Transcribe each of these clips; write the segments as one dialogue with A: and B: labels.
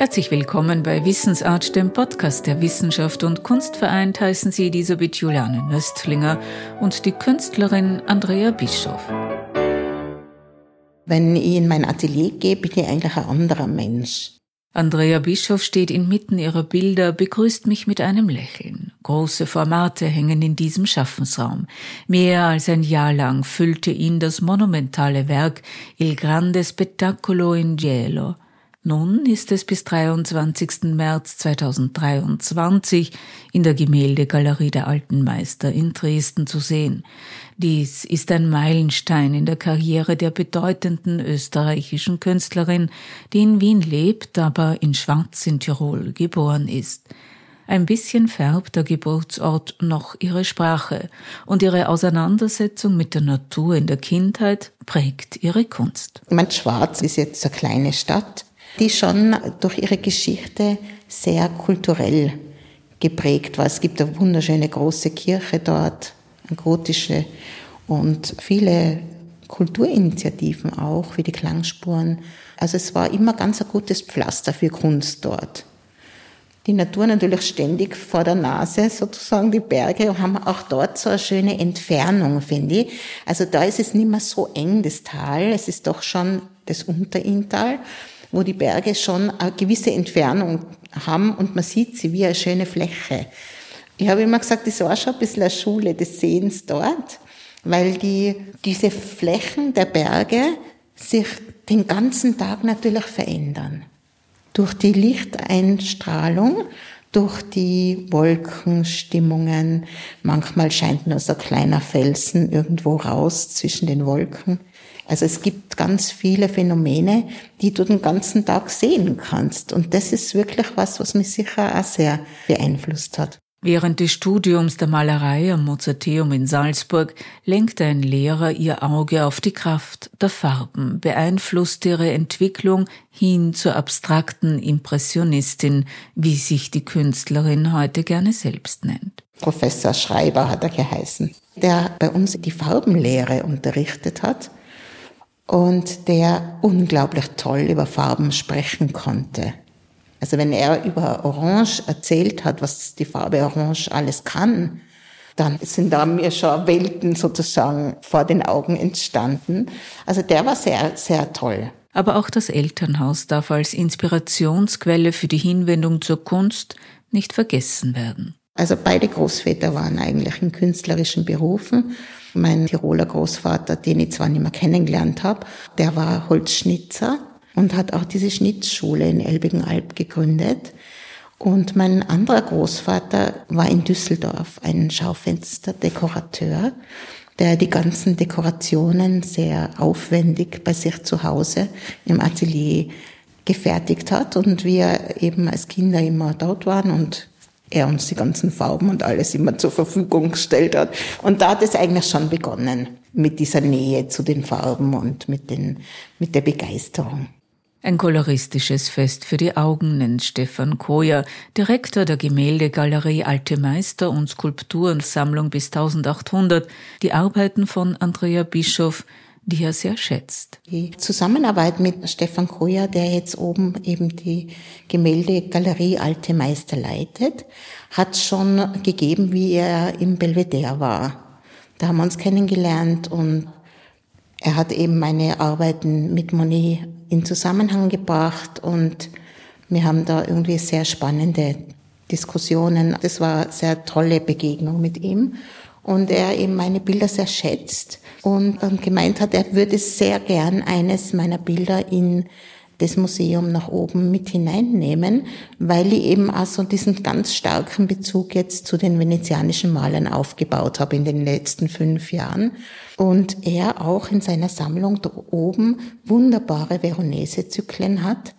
A: Herzlich willkommen bei Wissensart, dem Podcast der Wissenschaft und Kunst vereint, heißen Sie Elisabeth Juliane Nöstlinger und die Künstlerin Andrea Bischoff.
B: Wenn ich in mein Atelier gehe, bin ich eigentlich ein anderer Mensch.
A: Andrea Bischoff steht inmitten ihrer Bilder, begrüßt mich mit einem Lächeln. Große Formate hängen in diesem Schaffensraum. Mehr als ein Jahr lang füllte ihn das monumentale Werk Il Grande Spettacolo in Gelo – nun ist es bis 23. März 2023 in der Gemäldegalerie der Alten Meister in Dresden zu sehen. Dies ist ein Meilenstein in der Karriere der bedeutenden österreichischen Künstlerin, die in Wien lebt, aber in Schwarz in Tirol geboren ist. Ein bisschen färbt der Geburtsort noch ihre Sprache und ihre Auseinandersetzung mit der Natur in der Kindheit prägt ihre Kunst.
B: Mein Schwarz ist jetzt eine kleine Stadt die schon durch ihre Geschichte sehr kulturell geprägt war. Es gibt eine wunderschöne große Kirche dort, eine gotische und viele Kulturinitiativen auch, wie die Klangspuren. Also es war immer ganz ein gutes Pflaster für Kunst dort. Die Natur natürlich ständig vor der Nase, sozusagen die Berge, haben auch dort so eine schöne Entfernung, finde ich. Also da ist es nicht mehr so eng, das Tal. Es ist doch schon das Unterinntal wo die Berge schon eine gewisse Entfernung haben und man sieht sie wie eine schöne Fläche. Ich habe immer gesagt, das war schon ein bisschen eine Schule des Sehens dort, weil die, diese Flächen der Berge sich den ganzen Tag natürlich verändern. Durch die Lichteinstrahlung, durch die Wolkenstimmungen, manchmal scheint nur so ein kleiner Felsen irgendwo raus zwischen den Wolken. Also es gibt ganz viele Phänomene, die du den ganzen Tag sehen kannst. Und das ist wirklich was, was mich sicher auch sehr beeinflusst hat.
A: Während des Studiums der Malerei am Mozarteum in Salzburg lenkte ein Lehrer ihr Auge auf die Kraft der Farben, beeinflusste ihre Entwicklung hin zur abstrakten Impressionistin, wie sich die Künstlerin heute gerne selbst nennt.
B: Professor Schreiber hat er geheißen, der bei uns die Farbenlehre unterrichtet hat und der unglaublich toll über Farben sprechen konnte. Also wenn er über Orange erzählt hat, was die Farbe Orange alles kann, dann sind da mir schon Welten sozusagen vor den Augen entstanden. Also der war sehr, sehr toll.
A: Aber auch das Elternhaus darf als Inspirationsquelle für die Hinwendung zur Kunst nicht vergessen werden.
B: Also beide Großväter waren eigentlich in künstlerischen Berufen mein Tiroler Großvater, den ich zwar nicht mehr kennengelernt habe, der war Holzschnitzer und hat auch diese Schnitzschule in Elbigenalb gegründet. Und mein anderer Großvater war in Düsseldorf ein Schaufensterdekorateur, der die ganzen Dekorationen sehr aufwendig bei sich zu Hause im Atelier gefertigt hat und wir eben als Kinder immer dort waren und er uns die ganzen Farben und alles immer zur Verfügung gestellt hat. Und da hat es eigentlich schon begonnen mit dieser Nähe zu den Farben und mit, den, mit der Begeisterung.
A: Ein koloristisches Fest für die Augen nennt Stefan Koyer, Direktor der Gemäldegalerie Alte Meister und Skulpturensammlung bis 1800, die Arbeiten von Andrea Bischoff die er sehr schätzt.
B: Die Zusammenarbeit mit Stefan Koyer, der jetzt oben eben die Gemäldegalerie Alte Meister leitet, hat schon gegeben, wie er im Belvedere war. Da haben wir uns kennengelernt und er hat eben meine Arbeiten mit Monet in Zusammenhang gebracht und wir haben da irgendwie sehr spannende Diskussionen. Das war eine sehr tolle Begegnung mit ihm und er eben meine Bilder sehr schätzt und gemeint hat, er würde sehr gern eines meiner Bilder in das Museum nach oben mit hineinnehmen, weil ich eben auch so diesen ganz starken Bezug jetzt zu den venezianischen Malern aufgebaut habe in den letzten fünf Jahren. Und er auch in seiner Sammlung da oben wunderbare Veronese-Zyklen hat.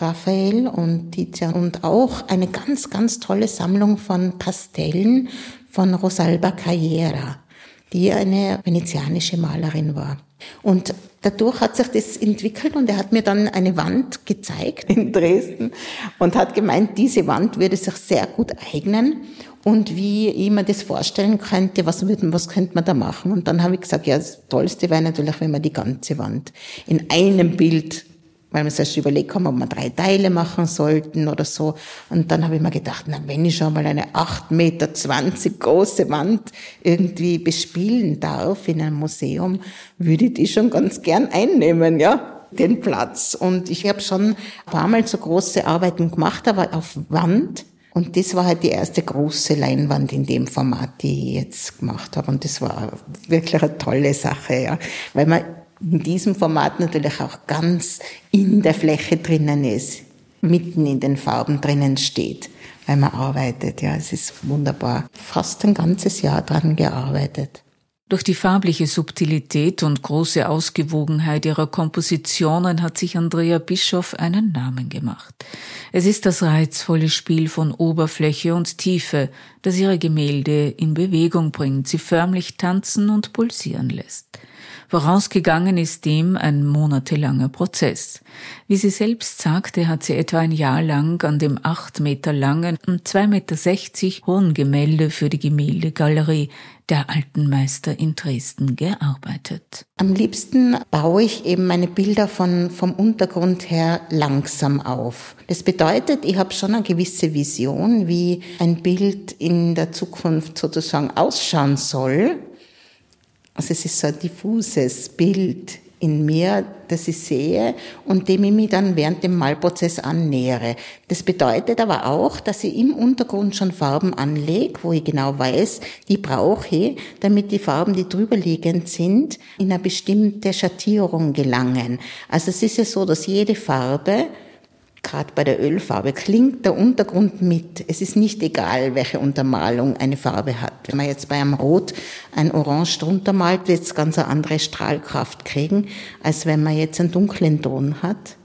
B: Raphael und Tizian und auch eine ganz, ganz tolle Sammlung von Pastellen von Rosalba Carriera die eine venezianische Malerin war. Und dadurch hat sich das entwickelt und er hat mir dann eine Wand gezeigt in Dresden und hat gemeint, diese Wand würde sich sehr gut eignen und wie ich mir das vorstellen könnte, was, was könnte man da machen? Und dann habe ich gesagt, ja, das Tollste wäre natürlich, wenn man die ganze Wand in einem Bild weil wir erst überlegt haben, ob wir drei Teile machen sollten oder so. Und dann habe ich mir gedacht, na, wenn ich schon mal eine 8,20 Meter große Wand irgendwie bespielen darf in einem Museum, würde ich die schon ganz gern einnehmen, ja, den Platz. Und ich habe schon ein paar Mal so große Arbeiten gemacht, aber auf Wand. Und das war halt die erste große Leinwand in dem Format, die ich jetzt gemacht habe. Und das war wirklich eine tolle Sache, ja. Weil man in diesem Format natürlich auch ganz in der Fläche drinnen ist, mitten in den Farben drinnen steht, weil man arbeitet. Ja, es ist wunderbar. Fast ein ganzes Jahr dran gearbeitet.
A: Durch die farbliche Subtilität und große Ausgewogenheit ihrer Kompositionen hat sich Andrea Bischoff einen Namen gemacht. Es ist das reizvolle Spiel von Oberfläche und Tiefe, das ihre Gemälde in Bewegung bringt, sie förmlich tanzen und pulsieren lässt. Vorausgegangen ist dem ein monatelanger Prozess. Wie sie selbst sagte, hat sie etwa ein Jahr lang an dem acht Meter langen und zwei Meter sechzig hohen Gemälde für die Gemäldegalerie der Alten Meister in Dresden gearbeitet.
B: Am liebsten baue ich eben meine Bilder von, vom Untergrund her langsam auf. Das bedeutet, ich habe schon eine gewisse Vision, wie ein Bild in der Zukunft sozusagen ausschauen soll. Also es ist so ein diffuses Bild in mir, das ich sehe und dem ich mich dann während dem Malprozess annähere. Das bedeutet aber auch, dass ich im Untergrund schon Farben anlege, wo ich genau weiß, die brauche ich, damit die Farben, die drüber liegend sind, in eine bestimmte Schattierung gelangen. Also es ist ja so, dass jede Farbe gerade bei der Ölfarbe klingt der Untergrund mit. Es ist nicht egal, welche Untermalung eine Farbe hat. Wenn man jetzt bei einem Rot ein Orange drunter malt, wird es ganz eine andere Strahlkraft kriegen, als wenn man jetzt einen dunklen Ton hat.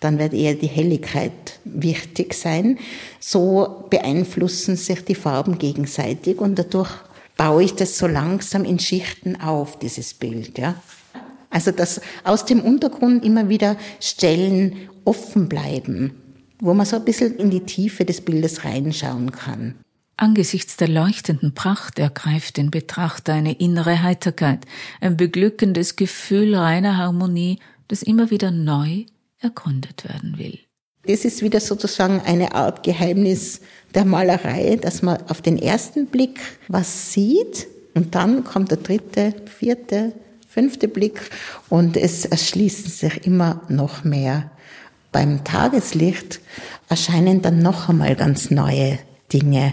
B: Dann wird eher die Helligkeit wichtig sein. So beeinflussen sich die Farben gegenseitig und dadurch baue ich das so langsam in Schichten auf, dieses Bild, ja. Also, dass aus dem Untergrund immer wieder Stellen offen bleiben, wo man so ein bisschen in die Tiefe des Bildes reinschauen kann.
A: Angesichts der leuchtenden Pracht ergreift den Betrachter eine innere Heiterkeit, ein beglückendes Gefühl reiner Harmonie, das immer wieder neu erkundet werden will.
B: Das ist wieder sozusagen eine Art Geheimnis der Malerei, dass man auf den ersten Blick was sieht und dann kommt der dritte, vierte, fünfte Blick und es erschließen sich immer noch mehr beim Tageslicht erscheinen dann noch einmal ganz neue Dinge.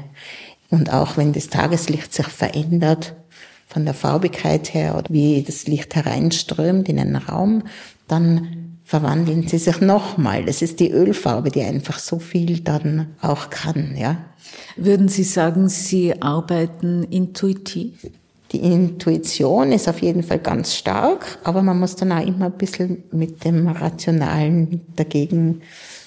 B: Und auch wenn das Tageslicht sich verändert, von der Farbigkeit her oder wie das Licht hereinströmt in einen Raum, dann verwandeln sie sich nochmal. Das ist die Ölfarbe, die einfach so viel dann auch kann, ja.
A: Würden Sie sagen, Sie arbeiten intuitiv?
B: Die Intuition ist auf jeden Fall ganz stark, aber man muss dann auch immer ein bisschen mit dem Rationalen dagegen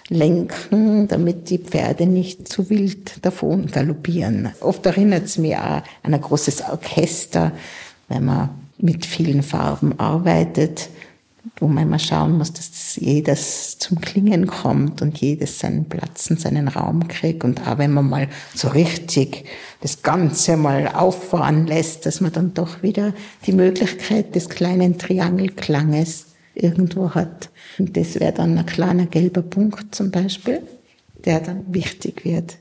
B: lenken, damit die Pferde nicht zu wild davon galoppieren. Oft erinnert es mich auch an ein großes Orchester, wenn man mit vielen Farben arbeitet wo man immer schauen muss, dass das jedes zum Klingen kommt und jedes seinen Platz und seinen Raum kriegt. Und auch wenn man mal so richtig das Ganze mal auffahren lässt, dass man dann doch wieder die Möglichkeit des kleinen Triangelklanges irgendwo hat. Und das wäre dann ein kleiner gelber Punkt zum Beispiel, der dann wichtig wird.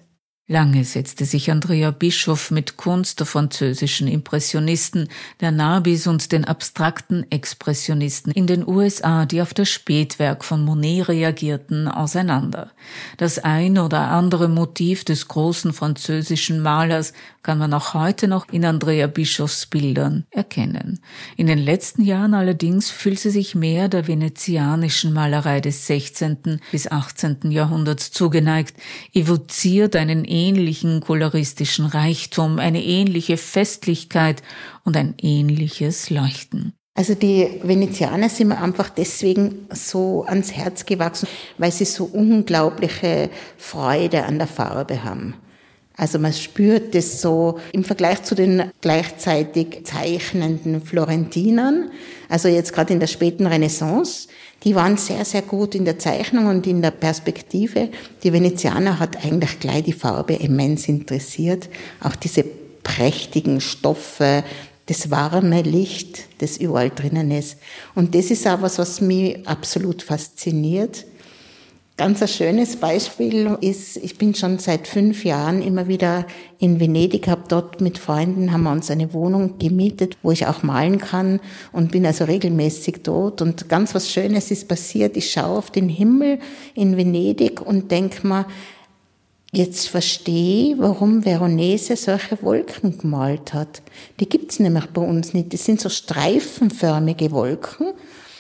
A: Lange setzte sich Andrea Bischoff mit Kunst der französischen Impressionisten, der Nabis und den abstrakten Expressionisten in den USA, die auf das Spätwerk von Monet reagierten, auseinander. Das ein oder andere Motiv des großen französischen Malers kann man auch heute noch in Andrea Bischofs Bildern erkennen. In den letzten Jahren allerdings fühlt sie sich mehr der venezianischen Malerei des 16. bis 18. Jahrhunderts zugeneigt, evoziert einen ähnlichen koloristischen Reichtum, eine ähnliche Festlichkeit und ein ähnliches Leuchten.
B: Also die Venezianer sind mir einfach deswegen so ans Herz gewachsen, weil sie so unglaubliche Freude an der Farbe haben. Also man spürt das so im Vergleich zu den gleichzeitig zeichnenden Florentinern, also jetzt gerade in der späten Renaissance, die waren sehr, sehr gut in der Zeichnung und in der Perspektive. Die Venezianer hat eigentlich gleich die Farbe immens interessiert. Auch diese prächtigen Stoffe, das warme Licht, das überall drinnen ist. Und das ist auch was, was mich absolut fasziniert. Ganz ein schönes Beispiel ist, ich bin schon seit fünf Jahren immer wieder in Venedig, habe dort mit Freunden, haben wir uns eine Wohnung gemietet, wo ich auch malen kann und bin also regelmäßig dort. Und ganz was Schönes ist passiert. Ich schaue auf den Himmel in Venedig und denke mir, jetzt verstehe, warum Veronese solche Wolken gemalt hat. Die gibt's nämlich bei uns nicht. Das sind so streifenförmige Wolken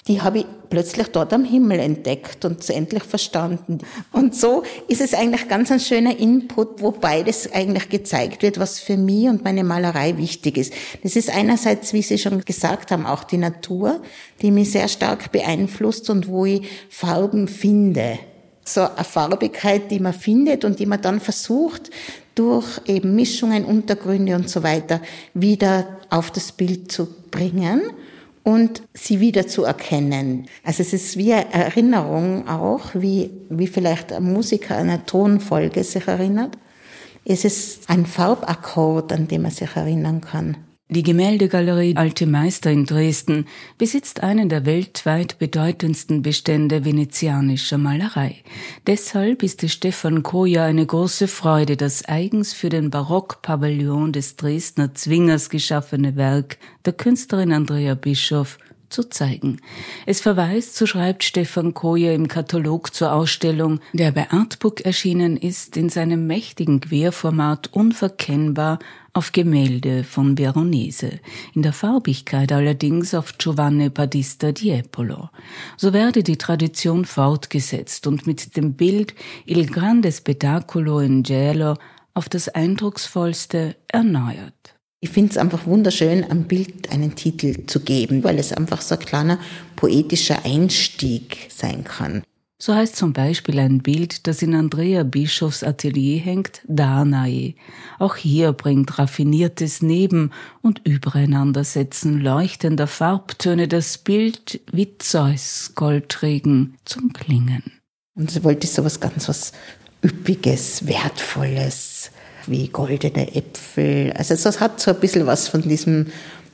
B: die habe ich plötzlich dort am Himmel entdeckt und endlich verstanden. Und so ist es eigentlich ganz ein schöner Input, wo beides eigentlich gezeigt wird, was für mich und meine Malerei wichtig ist. Das ist einerseits, wie Sie schon gesagt haben, auch die Natur, die mich sehr stark beeinflusst und wo ich Farben finde. So eine Farbigkeit, die man findet und die man dann versucht, durch eben Mischungen, Untergründe und so weiter wieder auf das Bild zu bringen und sie wieder zu erkennen. Also es ist wie eine Erinnerung auch, wie, wie vielleicht ein Musiker einer Tonfolge sich erinnert. Es ist ein Farbakkord, an dem man sich erinnern kann.
A: Die Gemäldegalerie Alte Meister in Dresden besitzt einen der weltweit bedeutendsten Bestände venezianischer Malerei. Deshalb ist es Stefan Koja eine große Freude, das eigens für den Barockpavillon des Dresdner Zwingers geschaffene Werk der Künstlerin Andrea Bischoff zu zeigen. Es verweist, so schreibt Stefan Koje im Katalog zur Ausstellung, der bei Artbook erschienen ist, in seinem mächtigen Querformat unverkennbar auf Gemälde von Veronese, in der Farbigkeit allerdings auf Giovanni Battista Diepolo. So werde die Tradition fortgesetzt und mit dem Bild Il grande spettacolo in Gelo auf das eindrucksvollste erneuert.
B: Ich finde es einfach wunderschön, am Bild einen Titel zu geben, weil es einfach so ein kleiner poetischer Einstieg sein kann.
A: So heißt zum Beispiel ein Bild, das in Andrea Bischofs Atelier hängt, Danae. Auch hier bringt raffiniertes Neben- und Übereinandersetzen leuchtender Farbtöne das Bild wie Zeus Goldregen zum Klingen.
B: Und so wollte ich sowas ganz was Üppiges, Wertvolles, wie goldene Äpfel. Also es hat so ein bisschen was von diesem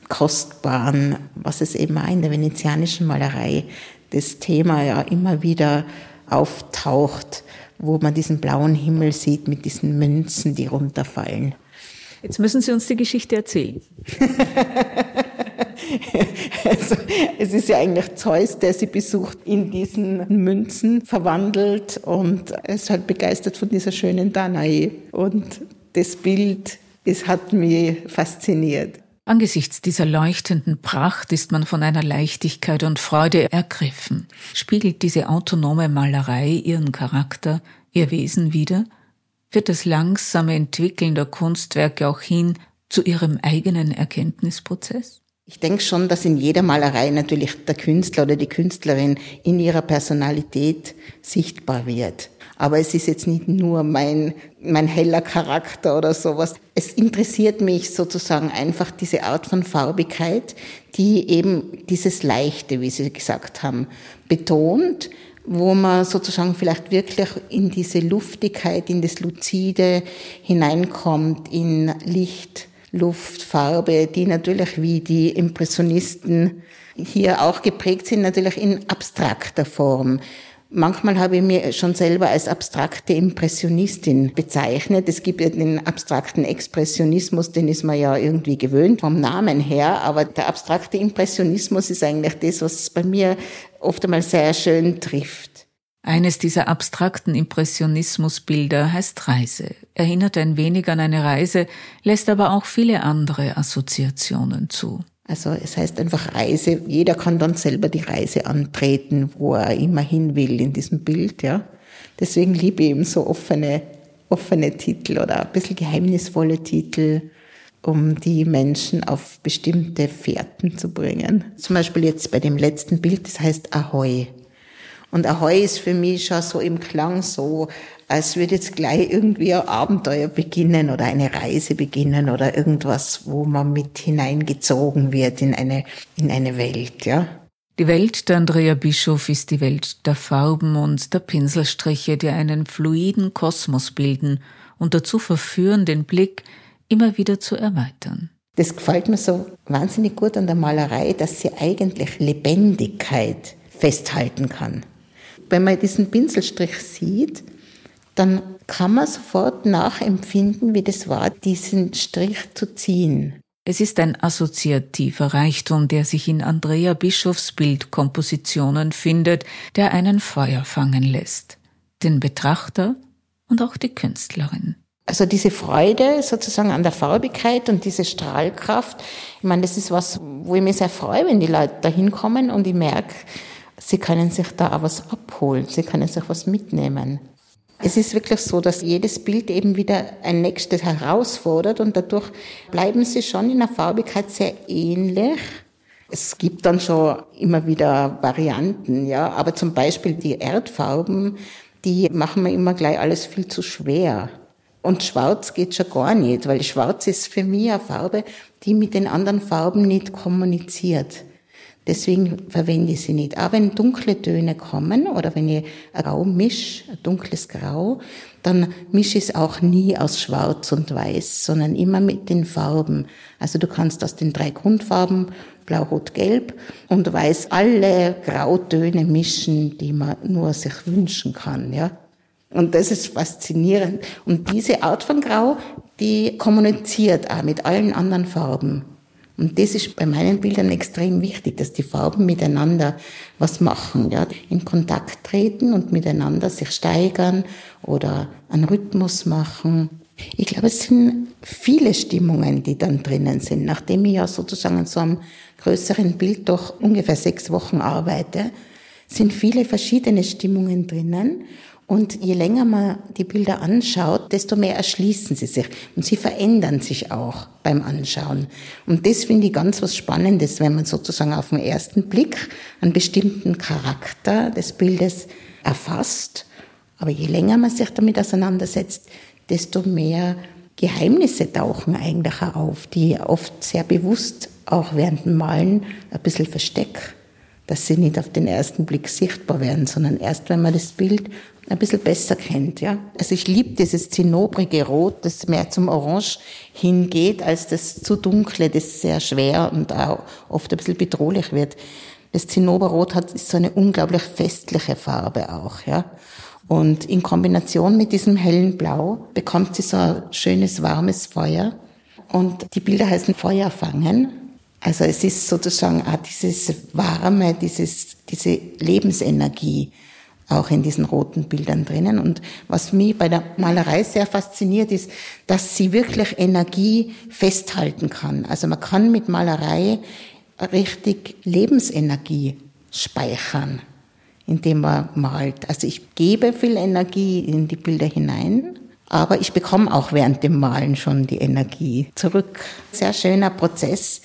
B: Kostbaren, was es eben auch in der venezianischen Malerei das Thema ja immer wieder auftaucht, wo man diesen blauen Himmel sieht mit diesen Münzen, die runterfallen.
A: Jetzt müssen Sie uns die Geschichte erzählen.
B: also, es ist ja eigentlich Zeus, der sie besucht, in diesen Münzen verwandelt und ist halt begeistert von dieser schönen Danae. Und das Bild, es hat mich fasziniert.
A: Angesichts dieser leuchtenden Pracht ist man von einer Leichtigkeit und Freude ergriffen. Spiegelt diese autonome Malerei ihren Charakter, ihr Wesen wider? Wird das langsame Entwickeln der Kunstwerke auch hin zu ihrem eigenen Erkenntnisprozess?
B: Ich denke schon, dass in jeder Malerei natürlich der Künstler oder die Künstlerin in ihrer Personalität sichtbar wird. Aber es ist jetzt nicht nur mein, mein heller Charakter oder sowas. Es interessiert mich sozusagen einfach diese Art von Farbigkeit, die eben dieses Leichte, wie Sie gesagt haben, betont, wo man sozusagen vielleicht wirklich in diese Luftigkeit, in das Luzide hineinkommt, in Licht, Luft, Farbe, die natürlich wie die Impressionisten hier auch geprägt sind, natürlich in abstrakter Form. Manchmal habe ich mich schon selber als abstrakte Impressionistin bezeichnet. Es gibt ja den abstrakten Expressionismus, den ist man ja irgendwie gewöhnt vom Namen her, aber der abstrakte Impressionismus ist eigentlich das, was bei mir oft einmal sehr schön trifft.
A: Eines dieser abstrakten Impressionismusbilder heißt Reise, erinnert ein wenig an eine Reise, lässt aber auch viele andere Assoziationen zu.
B: Also es heißt einfach Reise. Jeder kann dann selber die Reise antreten, wo er immer hin will in diesem Bild, ja. Deswegen liebe ich eben so offene, offene Titel oder ein bisschen geheimnisvolle Titel, um die Menschen auf bestimmte Fährten zu bringen. Zum Beispiel jetzt bei dem letzten Bild, das heißt Ahoi. Und Ahoi ist für mich schon so im Klang so, als würde jetzt gleich irgendwie ein Abenteuer beginnen oder eine Reise beginnen oder irgendwas, wo man mit hineingezogen wird in eine, in eine Welt, ja.
A: Die Welt der Andrea Bischof ist die Welt der Farben und der Pinselstriche, die einen fluiden Kosmos bilden und dazu verführen, den Blick immer wieder zu erweitern.
B: Das gefällt mir so wahnsinnig gut an der Malerei, dass sie eigentlich Lebendigkeit festhalten kann. Wenn man diesen Pinselstrich sieht, dann kann man sofort nachempfinden, wie das war, diesen Strich zu ziehen.
A: Es ist ein assoziativer Reichtum, der sich in Andrea Bischofs Bildkompositionen findet, der einen Feuer fangen lässt. Den Betrachter und auch die Künstlerin.
B: Also diese Freude sozusagen an der Farbigkeit und diese Strahlkraft, ich meine, das ist was, wo ich mich sehr freue, wenn die Leute da hinkommen und ich merke, sie können sich da auch was abholen, sie können sich was mitnehmen. Es ist wirklich so, dass jedes Bild eben wieder ein nächstes herausfordert und dadurch bleiben sie schon in der Farbigkeit sehr ähnlich. Es gibt dann schon immer wieder Varianten, ja, aber zum Beispiel die Erdfarben, die machen mir immer gleich alles viel zu schwer. Und schwarz geht schon gar nicht, weil schwarz ist für mich eine Farbe, die mit den anderen Farben nicht kommuniziert. Deswegen verwende ich sie nicht. Auch wenn dunkle Töne kommen oder wenn ich Grau mische, dunkles Grau, dann mische ich es auch nie aus Schwarz und Weiß, sondern immer mit den Farben. Also du kannst aus den drei Grundfarben Blau, Rot, Gelb und Weiß alle Grautöne mischen, die man nur sich wünschen kann, ja. Und das ist faszinierend. Und diese Art von Grau, die kommuniziert auch mit allen anderen Farben. Und das ist bei meinen Bildern extrem wichtig, dass die Farben miteinander was machen, ja, in Kontakt treten und miteinander sich steigern oder einen Rhythmus machen. Ich glaube, es sind viele Stimmungen, die dann drinnen sind. Nachdem ich ja sozusagen an so einem größeren Bild doch ungefähr sechs Wochen arbeite, sind viele verschiedene Stimmungen drinnen. Und je länger man die Bilder anschaut, desto mehr erschließen sie sich. Und sie verändern sich auch beim Anschauen. Und das finde ich ganz was Spannendes, wenn man sozusagen auf den ersten Blick einen bestimmten Charakter des Bildes erfasst. Aber je länger man sich damit auseinandersetzt, desto mehr Geheimnisse tauchen eigentlich auf, die oft sehr bewusst auch während dem Malen ein bisschen versteckt dass sie nicht auf den ersten Blick sichtbar werden, sondern erst, wenn man das Bild ein bisschen besser kennt. Ja? Also ich liebe dieses zinnobrige Rot, das mehr zum Orange hingeht, als das zu dunkle, das sehr schwer und auch oft ein bisschen bedrohlich wird. Das Zinnoberrot hat ist so eine unglaublich festliche Farbe auch. Ja? Und in Kombination mit diesem hellen Blau bekommt sie so ein schönes, warmes Feuer. Und die Bilder heißen Feuer fangen. Also es ist sozusagen auch dieses Warme, dieses, diese Lebensenergie, auch in diesen roten Bildern drinnen. Und was mich bei der Malerei sehr fasziniert ist, dass sie wirklich Energie festhalten kann. Also man kann mit Malerei richtig Lebensenergie speichern, indem man malt. Also ich gebe viel Energie in die Bilder hinein, aber ich bekomme auch während dem Malen schon die Energie zurück. Sehr schöner Prozess.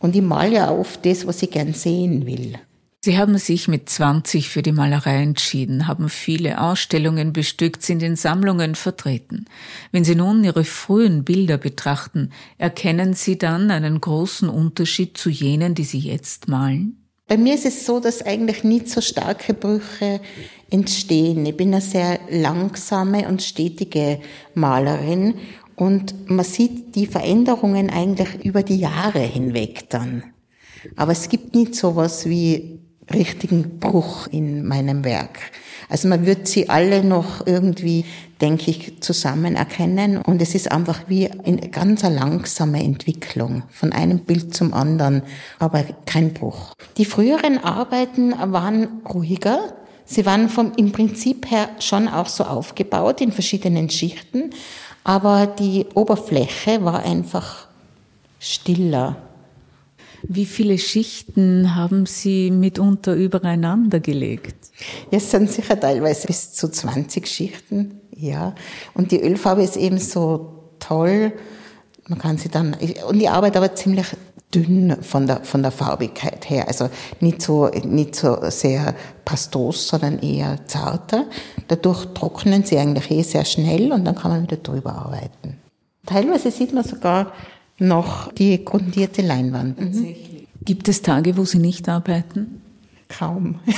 B: Und ich male ja oft das, was ich gern sehen will.
A: Sie haben sich mit 20 für die Malerei entschieden, haben viele Ausstellungen bestückt, sind in Sammlungen vertreten. Wenn Sie nun Ihre frühen Bilder betrachten, erkennen Sie dann einen großen Unterschied zu jenen, die Sie jetzt malen?
B: Bei mir ist es so, dass eigentlich nicht so starke Brüche entstehen. Ich bin eine sehr langsame und stetige Malerin und man sieht die Veränderungen eigentlich über die Jahre hinweg dann. Aber es gibt nicht so was wie richtigen Bruch in meinem Werk. Also man wird sie alle noch irgendwie, denke ich, zusammen erkennen und es ist einfach wie eine ganz langsame Entwicklung von einem Bild zum anderen, aber kein Bruch. Die früheren Arbeiten waren ruhiger. Sie waren vom, im Prinzip her schon auch so aufgebaut in verschiedenen Schichten, aber die Oberfläche war einfach stiller
A: wie viele Schichten haben Sie mitunter übereinander gelegt?
B: Es sind sicher teilweise bis zu 20 Schichten, ja. Und die Ölfarbe ist eben so toll. Man kann sie dann, und die Arbeit aber ziemlich dünn von der, von der Farbigkeit her. Also nicht so, nicht so sehr pastos, sondern eher zarter. Dadurch trocknen sie eigentlich eh sehr schnell und dann kann man wieder drüber arbeiten. Teilweise sieht man sogar noch die grundierte Leinwand.
A: Mhm. Gibt es Tage, wo Sie nicht arbeiten?
B: Kaum.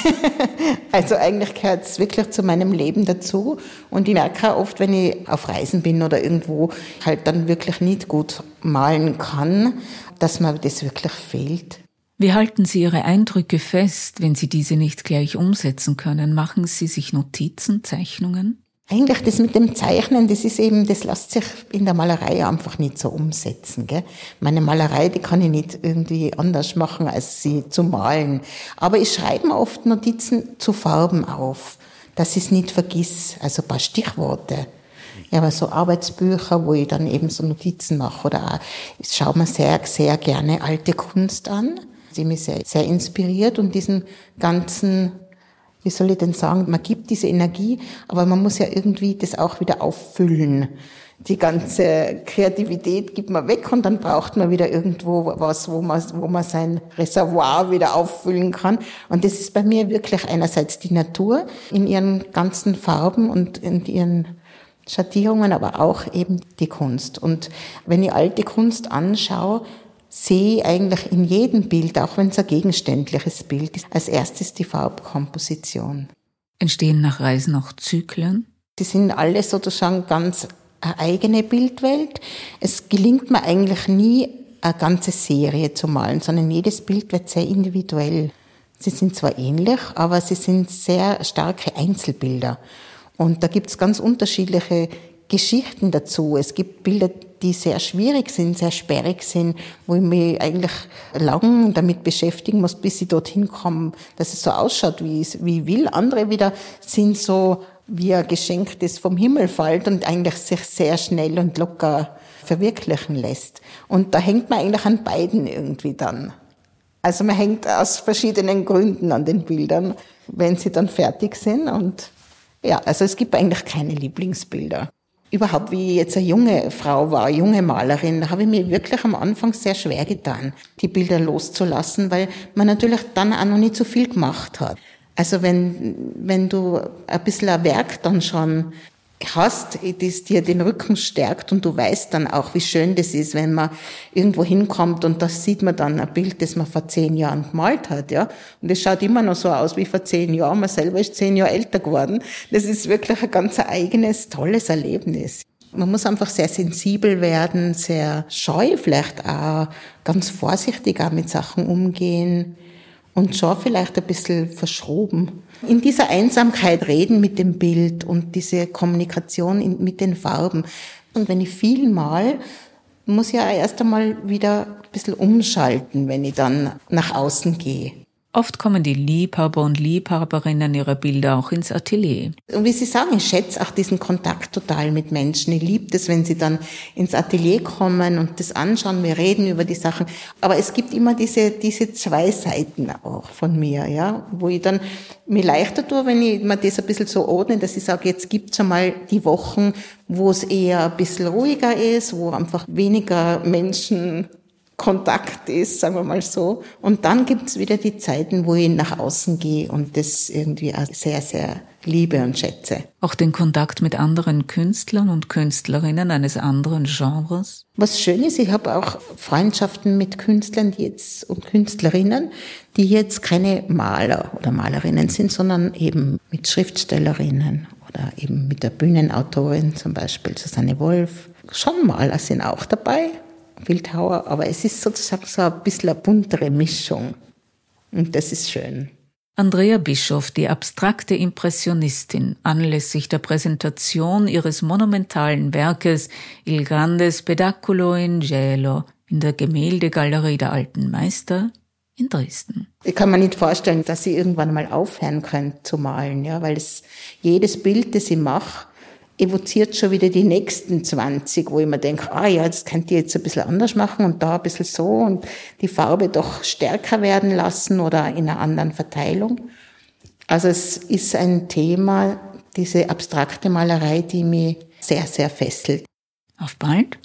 B: Also eigentlich gehört es wirklich zu meinem Leben dazu. Und ich merke auch oft, wenn ich auf Reisen bin oder irgendwo halt dann wirklich nicht gut malen kann, dass mir das wirklich fehlt.
A: Wie halten Sie Ihre Eindrücke fest, wenn Sie diese nicht gleich umsetzen können? Machen Sie sich Notizen, Zeichnungen?
B: Eigentlich das mit dem Zeichnen, das ist eben, das lässt sich in der Malerei einfach nicht so umsetzen. Gell? Meine Malerei, die kann ich nicht irgendwie anders machen, als sie zu malen. Aber ich schreibe mir oft Notizen zu Farben auf, dass ich es nicht vergiss. Also ein paar Stichworte. Ja, aber so Arbeitsbücher, wo ich dann eben so Notizen mache oder auch, ich schaue mir sehr, sehr gerne alte Kunst an. Sie mich sehr, sehr inspiriert und diesen ganzen wie soll ich denn sagen, man gibt diese Energie, aber man muss ja irgendwie das auch wieder auffüllen. Die ganze Kreativität gibt man weg und dann braucht man wieder irgendwo was, wo man, wo man sein Reservoir wieder auffüllen kann. Und das ist bei mir wirklich einerseits die Natur in ihren ganzen Farben und in ihren Schattierungen, aber auch eben die Kunst. Und wenn ich alte Kunst anschaue, sehe eigentlich in jedem Bild, auch wenn es ein gegenständliches Bild ist, als erstes die Farbkomposition.
A: Entstehen nach Reisen auch Zyklen?
B: Die sind alle sozusagen ganz eine eigene Bildwelt. Es gelingt mir eigentlich nie, eine ganze Serie zu malen, sondern jedes Bild wird sehr individuell. Sie sind zwar ähnlich, aber sie sind sehr starke Einzelbilder. Und da gibt es ganz unterschiedliche Geschichten dazu. Es gibt Bilder, die sehr schwierig sind, sehr sperrig sind, wo ich mich eigentlich lang damit beschäftigen muss, bis ich dorthin komme, dass es so ausschaut, wie ich, will. Andere wieder sind so wie ein Geschenk, das vom Himmel fällt und eigentlich sich sehr schnell und locker verwirklichen lässt. Und da hängt man eigentlich an beiden irgendwie dann. Also man hängt aus verschiedenen Gründen an den Bildern, wenn sie dann fertig sind. Und ja, also es gibt eigentlich keine Lieblingsbilder überhaupt, wie ich jetzt eine junge Frau war, eine junge Malerin, da habe ich mir wirklich am Anfang sehr schwer getan, die Bilder loszulassen, weil man natürlich dann auch noch nicht so viel gemacht hat. Also wenn, wenn du ein bisschen ein Werk dann schon hast, das dir den Rücken stärkt und du weißt dann auch, wie schön das ist, wenn man irgendwo hinkommt und das sieht man dann ein Bild, das man vor zehn Jahren gemalt hat, ja. Und es schaut immer noch so aus wie vor zehn Jahren. Man selber ist zehn Jahre älter geworden. Das ist wirklich ein ganz eigenes, tolles Erlebnis. Man muss einfach sehr sensibel werden, sehr scheu vielleicht auch, ganz vorsichtig auch mit Sachen umgehen und schon vielleicht ein bisschen verschroben. In dieser Einsamkeit reden mit dem Bild und diese Kommunikation mit den Farben. Und wenn ich viel mal, muss ich ja erst einmal wieder ein bisschen umschalten, wenn ich dann nach außen gehe.
A: Oft kommen die Liebhaber und Liebhaberinnen ihrer Bilder auch ins Atelier.
B: Und wie Sie sagen, ich schätze auch diesen Kontakt total mit Menschen. Ich liebe es, wenn sie dann ins Atelier kommen und das anschauen, wir reden über die Sachen. Aber es gibt immer diese, diese zwei Seiten auch von mir, ja, wo ich dann mir leichter tue, wenn ich mir das ein bisschen so ordne, dass ich sage, jetzt gibt's einmal die Wochen, wo es eher ein bisschen ruhiger ist, wo einfach weniger Menschen Kontakt ist, sagen wir mal so. Und dann gibt's wieder die Zeiten, wo ich nach außen gehe und das irgendwie auch sehr, sehr liebe und schätze.
A: Auch den Kontakt mit anderen Künstlern und Künstlerinnen eines anderen Genres?
B: Was schön ist, ich habe auch Freundschaften mit Künstlern die jetzt und Künstlerinnen, die jetzt keine Maler oder Malerinnen sind, sondern eben mit Schriftstellerinnen oder eben mit der Bühnenautorin, zum Beispiel Susanne Wolf. Schon Maler sind auch dabei Bildhauer, aber es ist sozusagen so ein bisschen eine buntere Mischung. Und das ist schön.
A: Andrea Bischoff, die abstrakte Impressionistin, anlässlich der Präsentation ihres monumentalen Werkes Il grande spedaculo in gelo in der Gemäldegalerie der Alten Meister in Dresden.
B: Ich kann mir nicht vorstellen, dass sie irgendwann mal aufhören können zu malen, ja, weil es jedes Bild, das ich mache, evoziert schon wieder die nächsten 20, wo ich mir denke, ah ja, das könnt ihr jetzt ein bisschen anders machen und da ein bisschen so und die Farbe doch stärker werden lassen oder in einer anderen Verteilung. Also es ist ein Thema, diese abstrakte Malerei, die mich sehr, sehr fesselt.
A: Auf bald,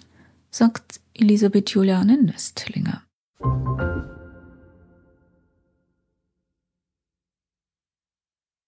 A: sagt Elisabeth Juliane Nöstlinger.